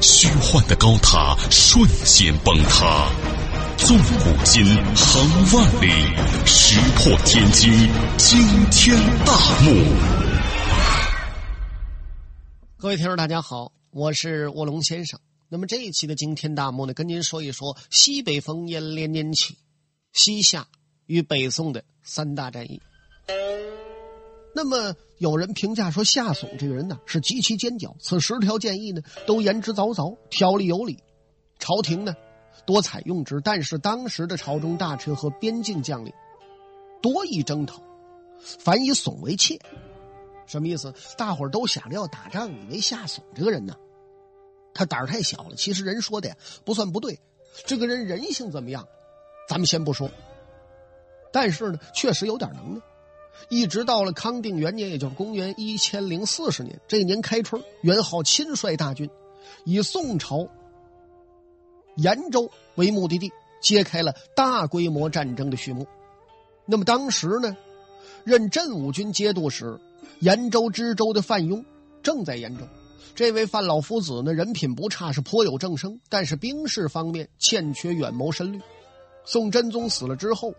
虚幻的高塔瞬间崩塌，纵古今，横万里，石破天惊，惊天大幕。各位听众，大家好，我是卧龙先生。那么这一期的惊天大幕呢，跟您说一说西北烽烟连年起，西夏与北宋的三大战役。那么有人评价说，夏宋这个人呢是极其奸狡，此十条建议呢都言之凿凿，条理有理，朝廷呢多采用之。但是当时的朝中大臣和边境将领多以征讨，凡以宋为妾，什么意思？大伙儿都想着要打仗，以为夏宋这个人呢。他胆儿太小了，其实人说的呀不算不对，这个人人性怎么样，咱们先不说。但是呢，确实有点能耐。一直到了康定元年，也就是公元一千零四十年，这一年开春，元昊亲率大军，以宋朝延州为目的地，揭开了大规模战争的序幕。那么当时呢，任镇武军节度使延州知州的范雍正在延州。这位范老夫子呢，人品不差，是颇有正声，但是兵事方面欠缺远谋深虑。宋真宗死了之后，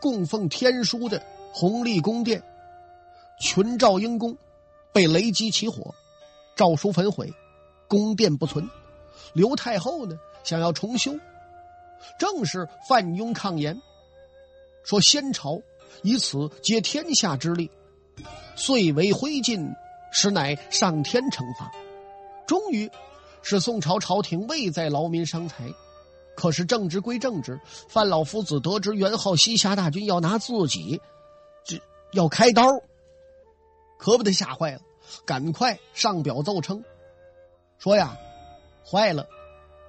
供奉天书的弘历宫殿群赵英宫被雷击起火，诏书焚毁，宫殿不存。刘太后呢，想要重修，正是范雍抗言，说先朝以此竭天下之力，遂为灰烬。实乃上天惩罚，终于是宋朝朝廷未再劳民伤财。可是正直归正直，范老夫子得知元昊西夏大军要拿自己，这要开刀，可把他吓坏了，赶快上表奏称，说呀，坏了，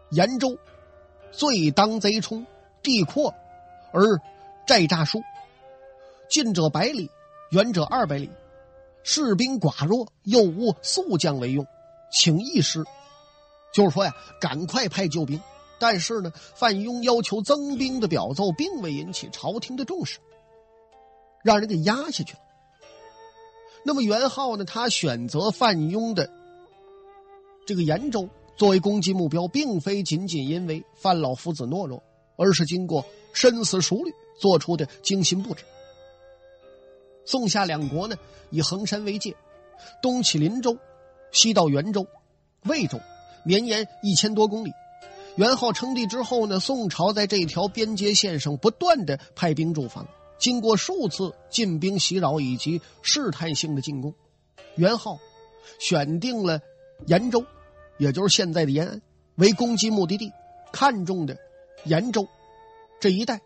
延州罪当贼冲，地阔而寨诈疏，近者百里，远者二百里。士兵寡弱，又无速将为用，请义师。就是说呀，赶快派救兵。但是呢，范雍要求增兵的表奏，并未引起朝廷的重视，让人给压下去了。那么元昊呢，他选择范雍的这个延州作为攻击目标，并非仅仅因为范老夫子懦弱，而是经过深思熟虑做出的精心布置。宋夏两国呢，以衡山为界，东起林州，西到元州、魏州，绵延一千多公里。元昊称帝之后呢，宋朝在这条边界线上不断的派兵驻防，经过数次进兵袭扰以及试探性的进攻，元昊选定了延州，也就是现在的延安为攻击目的地，看中的延州这一带，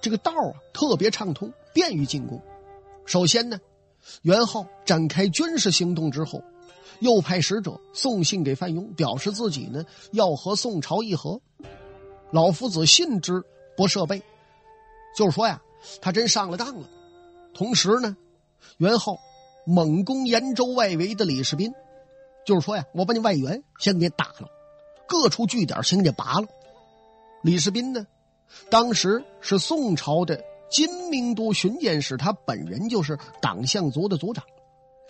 这个道啊特别畅通。便于进攻。首先呢，元昊展开军事行动之后，又派使者送信给范雍，表示自己呢要和宋朝议和。老夫子信之不设备，就是说呀，他真上了当了。同时呢，元昊猛攻延州外围的李世宾，就是说呀，我把你外援先给打了，各处据点先给拔了。李世宾呢，当时是宋朝的。金明都巡检使，他本人就是党项族的族长，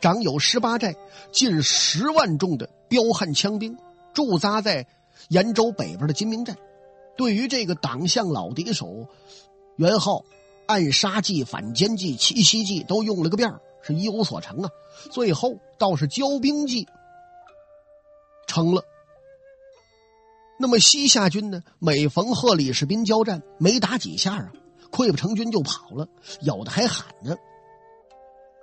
长有十八寨、近十万众的彪悍枪兵，驻扎在延州北边的金明寨。对于这个党项老敌手，元昊暗杀计、反间计、奇袭计都用了个遍是一无所成啊。最后倒是交兵计成了。那么西夏军呢？每逢和李世民交战，没打几下啊。溃不成军就跑了，有的还喊呢，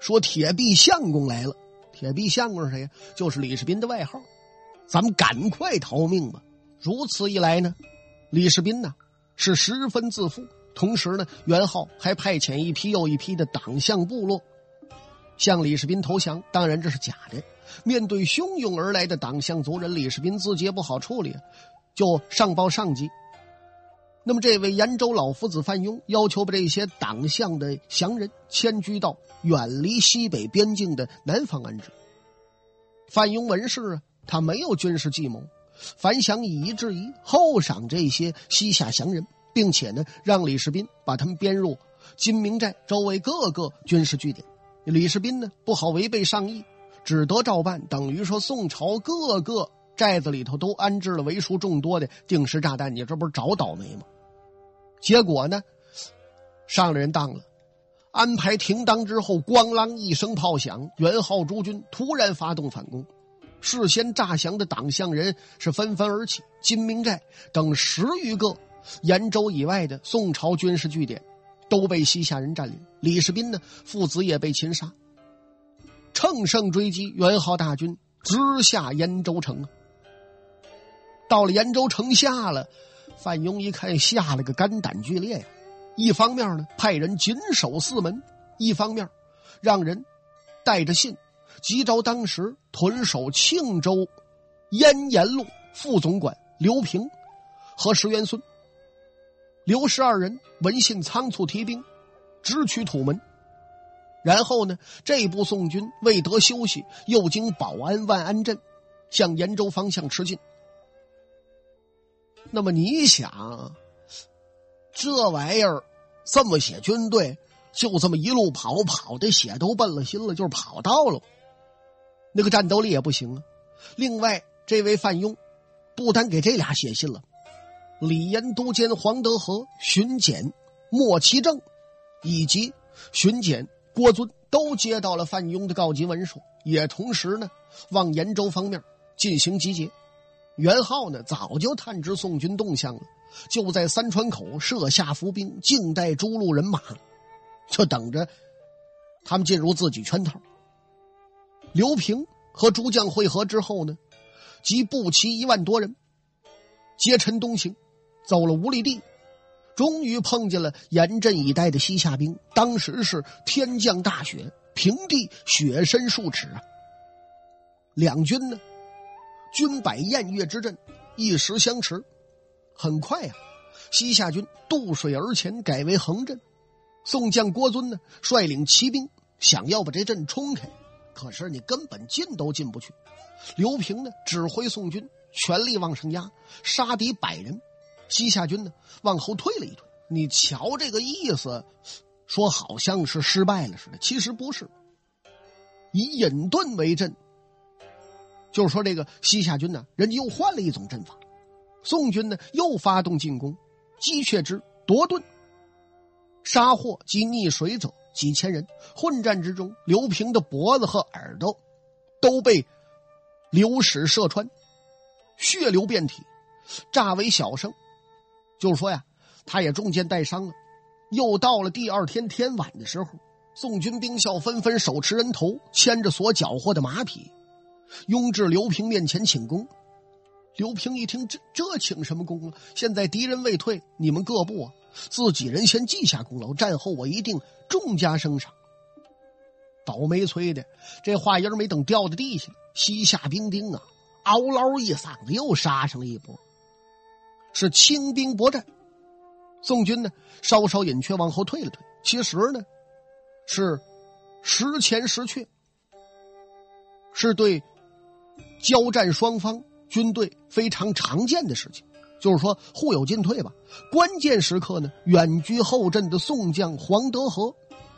说铁臂相公来了。铁臂相公是谁呀？就是李世民的外号。咱们赶快逃命吧！如此一来呢，李世民呢是十分自负。同时呢，元昊还派遣一批又一批的党项部落向李世民投降。当然这是假的。面对汹涌而来的党项族人，李世民自己也不好处理，就上报上级，那么，这位延州老夫子范雍要求把这些党项的降人迁居到远离西北边境的南方安置。范雍闻事啊，他没有军事计谋，反想以夷制夷，厚赏这些西夏降人，并且呢，让李世斌把他们编入金明寨周围各个军事据点。李世斌呢，不好违背上意。只得照办，等于说宋朝各个寨子里头都安置了为数众多的定时炸弹，你这不是找倒霉吗？结果呢，上了人当了，安排停当之后，咣啷一声炮响，元昊诸军突然发动反攻，事先诈降的党项人是纷纷而起，金明寨等十余个延州以外的宋朝军事据点都被西夏人占领，李世斌呢父子也被擒杀。乘胜追击，元昊大军直下延州城。到了延州城下了，范雍一看，吓了个肝胆俱裂呀！一方面呢，派人紧守四门；一方面，让人带着信，急召当时屯守庆州燕延路副总管刘平和石元孙、刘氏二人。闻信，仓促提兵，直取土门。然后呢，这部宋军未得休息，又经保安万安镇，向延州方向吃进。那么你想，这玩意儿这么些军队，就这么一路跑，跑的血都奔了心了，就是跑到了，那个战斗力也不行啊。另外，这位范庸不单给这俩写信了，李延都监黄德和、巡检莫其正以及巡检。郭尊都接到了范庸的告急文书，也同时呢往延州方面进行集结。元昊呢早就探知宋军动向了，就在三川口设下伏兵，静待诸路人马，就等着他们进入自己圈套。刘平和诸将会合之后呢，集步骑一万多人，结陈东行，走了五里地。终于碰见了严阵以待的西夏兵，当时是天降大雪，平地雪深数尺啊。两军呢，军摆偃月之阵，一时相持。很快呀，西夏军渡水而前，改为横阵。宋将郭尊呢，率领骑兵想要把这阵冲开，可是你根本进都进不去。刘平呢，指挥宋军全力往上压，杀敌百人。西夏军呢，往后退了一退。你瞧这个意思，说好像是失败了似的，其实不是。以隐遁为阵，就是说这个西夏军呢，人家又换了一种阵法。宋军呢，又发动进攻，击却之夺盾，杀获及溺水者几千人。混战之中，刘平的脖子和耳朵都被流矢射穿，血流遍体，乍为小胜。就是说呀，他也中箭带伤了。又到了第二天天晚的时候，宋军兵校纷纷手持人头，牵着所缴获的马匹，拥至刘平面前请功。刘平一听，这这请什么功啊？现在敌人未退，你们各部啊，自己人先记下功劳，战后我一定重加升赏。倒霉催的，这话音没等掉到地下，西夏兵丁啊，嗷嗷一嗓子又杀上了一波。是轻兵搏战，宋军呢稍稍隐却，往后退了退。其实呢，是时前时却，是对交战双方军队非常常见的事情。就是说互有进退吧。关键时刻呢，远居后阵的宋将黄德和，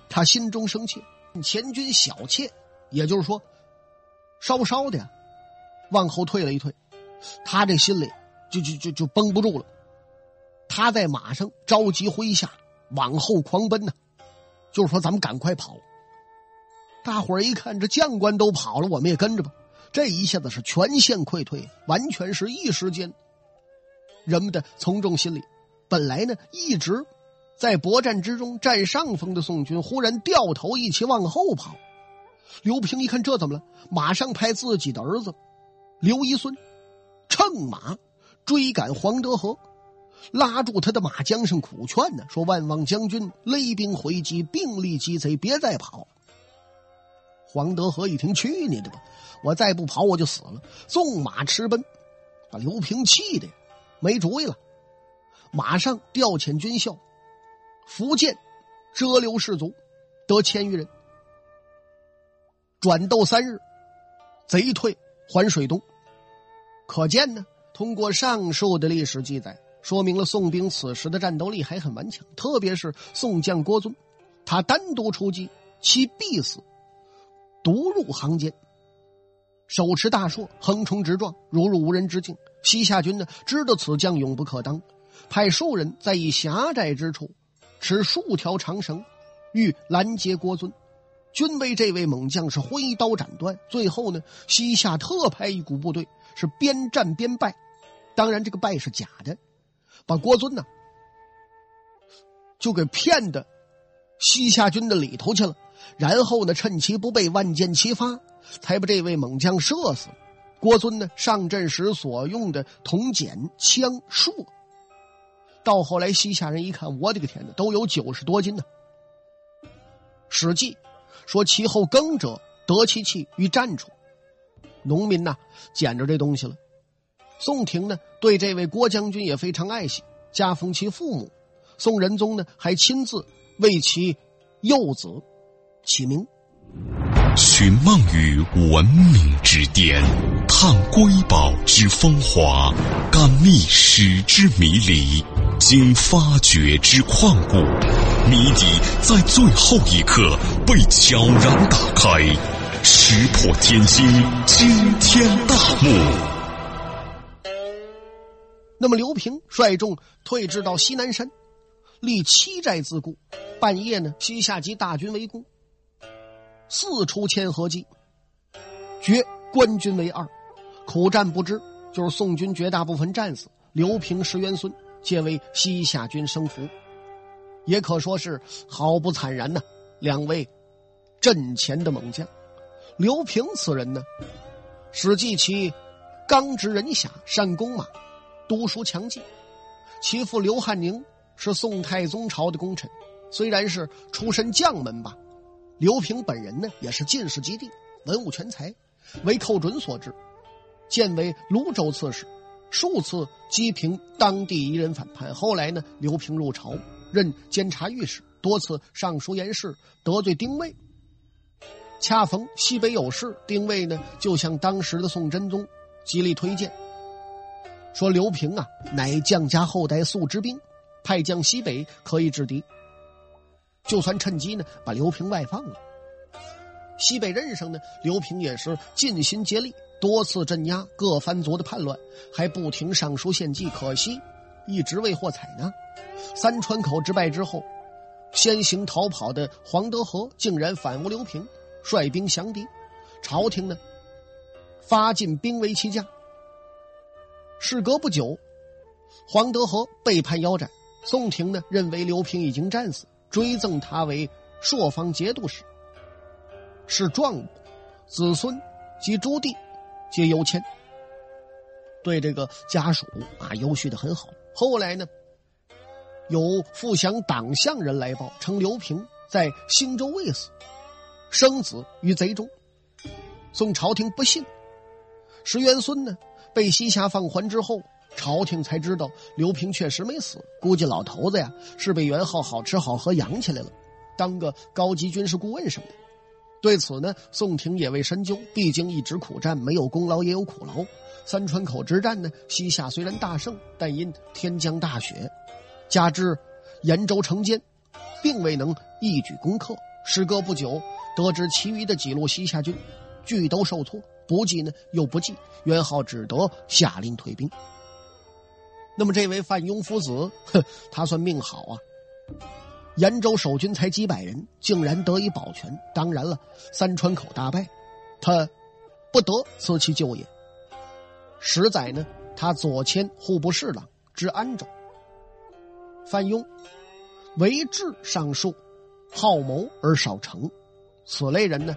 他心中生气，前军小怯，也就是说，稍稍的往后退了一退，他这心里。就就就就绷不住了，他在马上着急麾下往后狂奔呢，就是说咱们赶快跑。大伙儿一看这将官都跑了，我们也跟着吧。这一下子是全线溃退，完全是一时间。人们的从众心理，本来呢一直在搏战之中占上风的宋军，忽然掉头一起往后跑。刘平一看这怎么了，马上派自己的儿子刘一孙乘马。追赶黄德和，拉住他的马缰绳，苦劝呢，说：“万望将军，勒兵回击，并力击贼，别再跑。”黄德和一听，去你的吧！我再不跑，我就死了。纵马驰奔，把刘平气的没主意了。马上调遣军校，福建折留士卒得千余人。转斗三日，贼退还水东。可见呢，通过上述的历史记载，说明了宋兵此时的战斗力还很顽强。特别是宋将郭尊，他单独出击，其必死，独入行间，手持大槊，横冲直撞，如入无人之境。西夏军呢，知道此将勇不可当，派数人在一狭窄之处，持数条长绳，欲拦截郭尊。均被这位猛将是挥刀斩断。最后呢，西夏特派一股部队是边战边败，当然这个败是假的，把郭尊呢就给骗的西夏军的里头去了。然后呢，趁其不备，万箭齐发，才把这位猛将射死。郭尊呢，上阵时所用的铜锏枪槊，到后来西夏人一看，我的个天哪，都有九十多斤呢。《史记》。说其后耕者得其器于战处，农民呐捡着这东西了。宋廷呢对这位郭将军也非常爱惜，加封其父母。宋仁宗呢还亲自为其幼子起名。寻梦于文明之巅，探瑰宝之风华，感历史之迷离。经发掘之旷古，谜底在最后一刻被悄然打开，石破天惊，惊天大幕。那么刘平率众退至到西南山，立七寨自固。半夜呢，西夏及大军围攻，四出千合计，决官军为二，苦战不支，就是宋军绝大部分战死，刘平、石元孙。皆为西夏军生俘，也可说是毫不惨然呐。两位阵前的猛将，刘平此人呢，史记其刚直人侠，善弓马，读书强记。其父刘汉宁是宋太宗朝的功臣，虽然是出身将门吧，刘平本人呢也是进士及第，文武全才，为寇准所制，建为泸州刺史。数次击平当地一人反叛，后来呢，刘平入朝任监察御史，多次上书言事，得罪丁谓。恰逢西北有事，丁谓呢就向当时的宋真宗极力推荐，说刘平啊乃将家后代素之兵，派将西北可以制敌。就算趁机呢把刘平外放了。西北任上呢，刘平也是尽心竭力。多次镇压各藩族的叛乱，还不停上书献计，可惜一直未获采纳。三川口之败之后，先行逃跑的黄德和竟然反诬刘平，率兵降敌。朝廷呢，发进兵围其家。事隔不久，黄德和被判腰斩。宋廷呢，认为刘平已经战死，追赠他为朔方节度使，是壮武，子孙及朱棣。皆优迁，对这个家属啊优续的很好。后来呢，有富祥党项人来报，称刘平在兴州未死，生子于贼中。宋朝廷不信。石元孙呢被西夏放还之后，朝廷才知道刘平确实没死。估计老头子呀是被元昊好吃好喝养起来了，当个高级军事顾问什么的。对此呢，宋廷也未深究。毕竟一直苦战，没有功劳也有苦劳。三川口之战呢，西夏虽然大胜，但因天降大雪，加之延州城坚，并未能一举攻克。时隔不久，得知其余的几路西夏军俱都受挫，不济呢又不济，元昊只得下令退兵。那么这位范庸夫子，哼，他算命好啊。延州守军才几百人，竟然得以保全。当然了，三川口大败，他不得辞其咎也。十载呢，他左迁户部侍郎，至安州。范庸为治尚术，好谋而少成，此类人呢，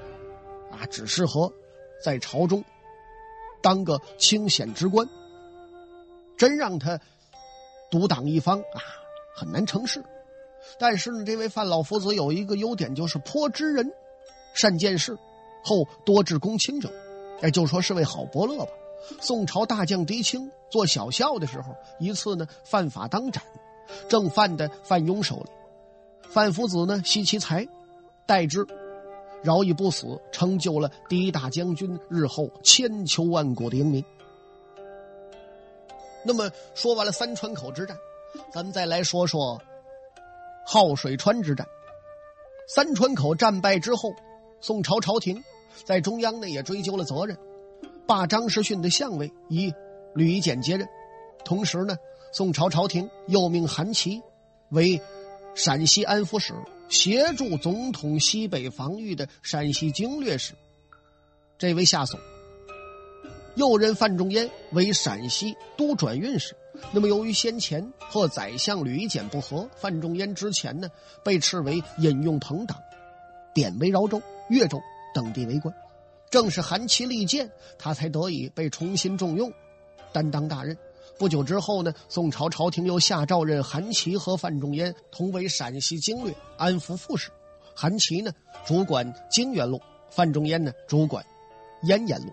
啊，只适合在朝中当个清闲之官。真让他独挡一方啊，很难成事。但是呢，这位范老夫子有一个优点，就是颇知人，善见事，后多治公卿者，哎，就说是位好伯乐吧。宋朝大将狄青做小校的时候，一次呢犯法当斩，正犯的范庸手里。范夫子呢，惜其才，待之，饶以不死，成就了第一大将军，日后千秋万古的英名。那么说完了三川口之战，咱们再来说说浩水川之战。三川口战败之后，宋朝朝廷在中央呢也追究了责任，罢张士逊的相位，以吕夷简接任。同时呢，宋朝朝廷又命韩琦为陕西安抚使，协助总统西北防御的陕西经略使。这位下属。又任范仲淹为陕西都转运使。那么，由于先前和宰相吕夷简不和，范仲淹之前呢被斥为引用朋党，贬为饶州、越州等地为官。正是韩琦力荐，他才得以被重新重用，担当大任。不久之后呢，宋朝朝廷又下诏任韩琦和范仲淹同为陕西经略、安抚副使。韩琦呢主管泾原路，范仲淹呢主管燕延路。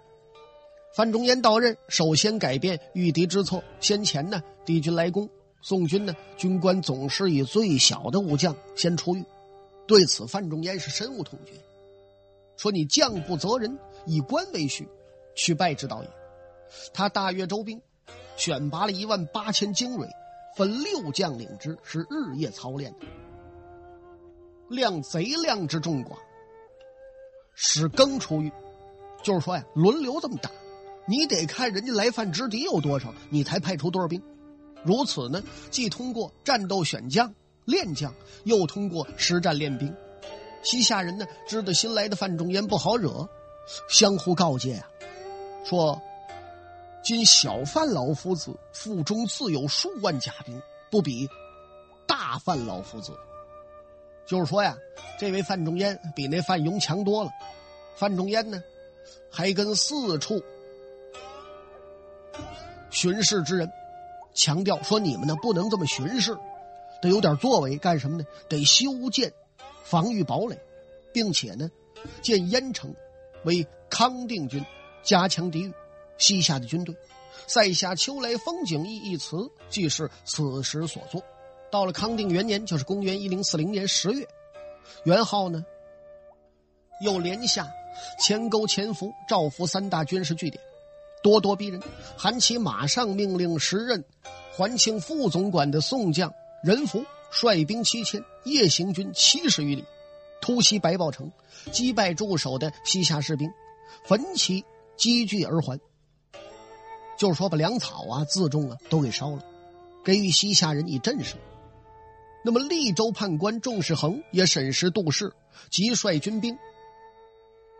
范仲淹到任，首先改变御敌之策。先前呢，敌军来攻，宋军呢，军官总是以最小的武将先出狱。对此，范仲淹是深恶痛绝，说：“你将不择人，以官为序，去败之道也。”他大阅周兵，选拔了一万八千精锐，分六将领之，是日夜操练的。量贼量之众寡，使更出狱，就是说呀，轮流这么打。你得看人家来犯之敌有多少，你才派出多少兵。如此呢，既通过战斗选将练将，又通过实战练兵。西夏人呢，知道新来的范仲淹不好惹，相互告诫啊，说：“今小范老夫子腹中自有数万甲兵，不比大范老夫子。”就是说呀，这位范仲淹比那范勇强多了。范仲淹呢，还跟四处。巡视之人强调说：“你们呢不能这么巡视，得有点作为。干什么呢？得修建防御堡垒，并且呢建燕城为康定军，加强抵御西夏的军队。塞下秋来风景一一词，即是此时所作。到了康定元年，就是公元一零四零年十月，元昊呢又连下前沟、前伏、赵伏三大军事据点。”咄咄逼人，韩琦马上命令时任环庆副总管的宋将任福率兵七千，夜行军七十余里，突袭白豹城，击败驻守的西夏士兵，焚其积聚而还。就是说，把粮草啊、辎重啊都给烧了，给予西夏人以震慑。那么，利州判官仲世衡也审时度势，即率军兵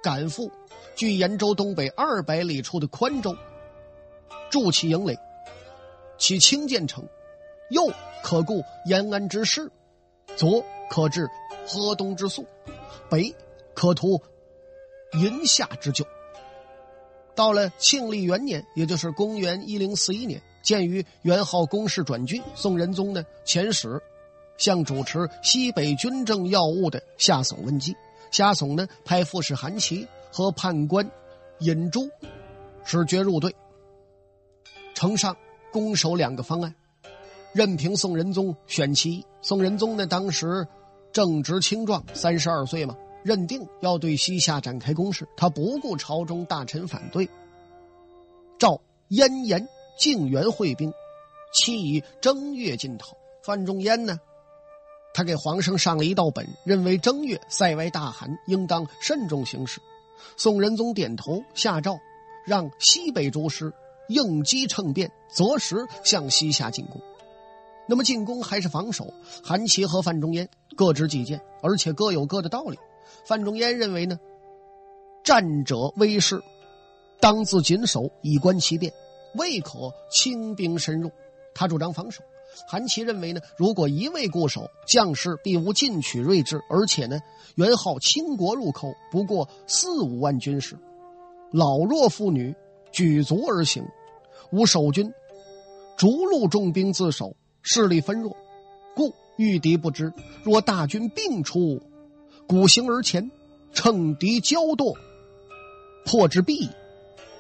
赶赴。距延州东北二百里处的宽州，筑起营垒，其清建城，右可固延安之势，左可治河东之粟，北可图银夏之救。到了庆历元年，也就是公元一零四一年，鉴于元昊公事转军，宋仁宗呢遣使向主持西北军政要务的夏竦问计。夏竦呢派副使韩琦。和判官尹珠使决入队，呈上攻守两个方案，任凭宋仁宗选其一。宋仁宗呢，当时正值青壮，三十二岁嘛，认定要对西夏展开攻势，他不顾朝中大臣反对，召燕延、靖元会兵，期以正月进讨。范仲淹呢，他给皇上上了一道本，认为正月塞外大寒，应当慎重行事。宋仁宗点头，下诏让西北诸师应机乘变，择时向西夏进攻。那么进攻还是防守？韩琦和范仲淹各执己见，而且各有各的道理。范仲淹认为呢，战者威势，当自谨守，以观其变，未可轻兵深入。他主张防守。韩琦认为呢，如果一味固守，将士必无进取睿智，而且呢，元昊倾国入寇，不过四五万军士，老弱妇女举足而行，无守军，逐鹿重兵自守，势力分弱，故御敌不知。若大军并出，鼓行而前，乘敌骄惰，破之必矣。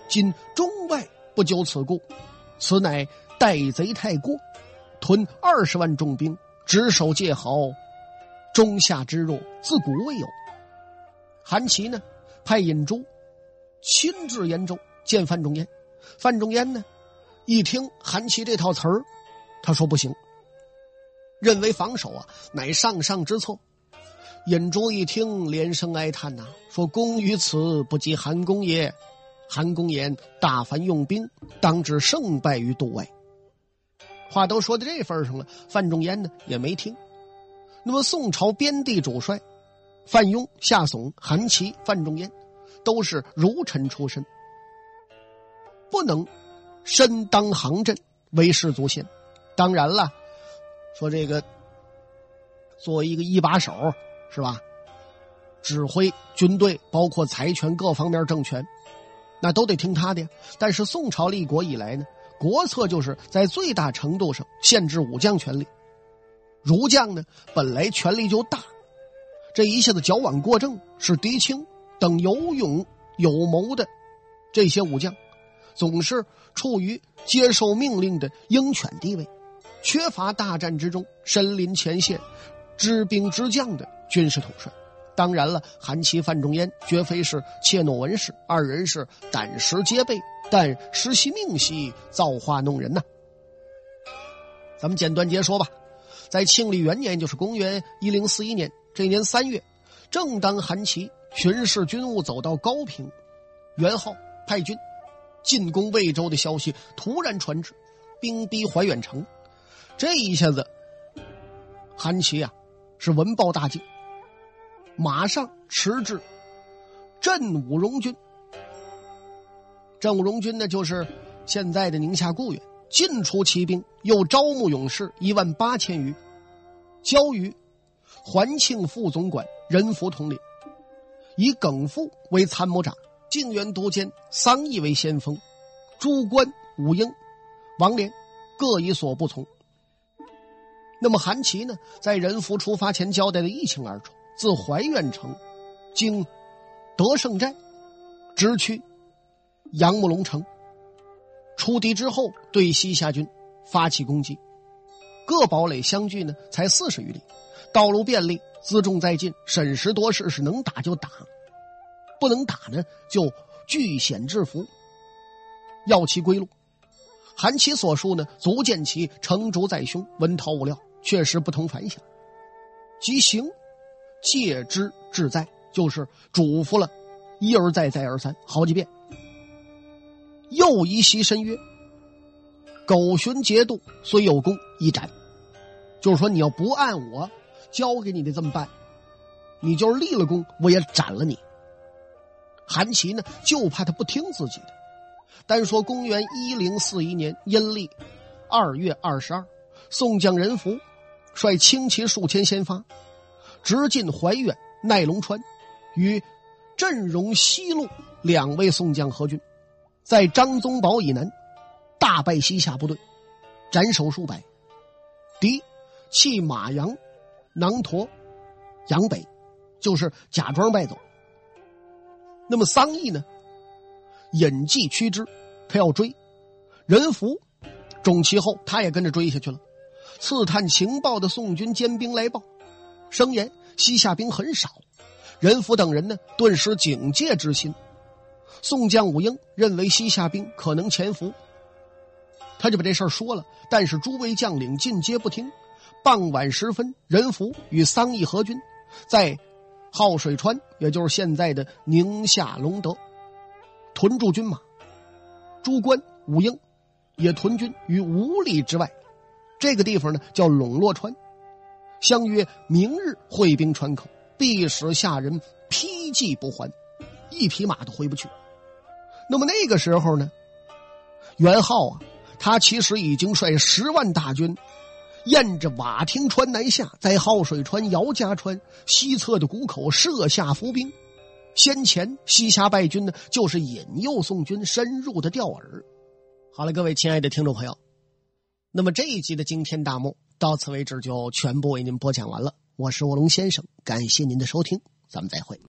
今中外不究此故，此乃待贼太过。屯二十万重兵，直守界壕，中夏之弱，自古未有。韩琦呢，派尹珠亲至延州见范仲淹。范仲淹呢，一听韩琦这套词儿，他说不行，认为防守啊乃上上之策。尹珠一听，连声哀叹呐，说：“公于此不及韩公也。韩公言大凡用兵，当知胜败于度外。”话都说到这份上了，范仲淹呢也没听。那么宋朝边地主帅范雍、夏竦、韩琦、范仲淹，都是儒臣出身。不能身当行阵为士卒先，当然了，说这个作为一个一把手是吧？指挥军队，包括财权各方面政权，那都得听他的。但是宋朝立国以来呢，国策就是在最大程度上限制武将权力。儒将呢本来权力就大，这一下子矫枉过正，使狄青等有勇有谋的这些武将。总是处于接受命令的鹰犬地位，缺乏大战之中身临前线、知兵知将的军事统帅。当然了，韩琦、范仲淹绝非是怯懦文士，二人是胆识皆备，但识其命兮，造化弄人呐。咱们简短截说吧，在庆历元年，就是公元一零四一年这年三月，正当韩琦巡视军务走到高平，元昊派军。进攻魏州的消息突然传至，兵逼怀远城，这一下子，韩琦啊是闻报大惊，马上驰至镇武荣军。镇武荣军呢，就是现在的宁夏固原，进出骑兵，又招募勇士一万八千余，交于环庆副总管任福统领，以耿复为参谋长。靖元都监桑义为先锋，诸官武英、王连各以所不从。那么韩琦呢，在人福出发前交代的一清二楚：自怀远城经德胜寨，直趋杨木龙城。出敌之后，对西夏军发起攻击。各堡垒相距呢，才四十余里，道路便利，辎重在进，审时度势，是能打就打。不能打呢，就据险制服，要其归路。韩琦所述呢，足见其成竹在胸，文韬武料，确实不同凡响。即行戒之志在，就是嘱咐了一而再，再而三，好几遍。又一袭申曰：“苟寻节度，虽有功，一斩。”就是说，你要不按我教给你的这么办，你就是立了功，我也斩了你。韩琦呢，就怕他不听自己的。单说公元一零四一年阴历二月二十二，宋将任福率轻骑数千先发，直进怀远、奈龙川，与镇荣、西路两位宋将合军，在张宗保以南大败西夏部队，斩首数百。敌弃马阳、囊驼、杨北，就是假装败走。那么桑义呢？引计驱之，他要追。任福中其后，他也跟着追下去了。刺探情报的宋军坚兵来报，声言西夏兵很少。任福等人呢，顿时警戒之心。宋将武英认为西夏兵可能潜伏，他就把这事说了。但是诸位将领尽皆不听。傍晚时分，任福与桑义合军，在。浩水川，也就是现在的宁夏隆德，屯驻军马，诸关武英也屯军于五里之外。这个地方呢叫陇洛川，相约明日会兵川口，必使下人披骑不还，一匹马都回不去。那么那个时候呢，元昊啊，他其实已经率十万大军。沿着瓦亭川南下，在浩水川、姚家川西侧的谷口设下伏兵。先前西夏败军呢，就是引诱宋军深入的钓饵。好了，各位亲爱的听众朋友，那么这一集的惊天大幕到此为止，就全部为您播讲完了。我是卧龙先生，感谢您的收听，咱们再会。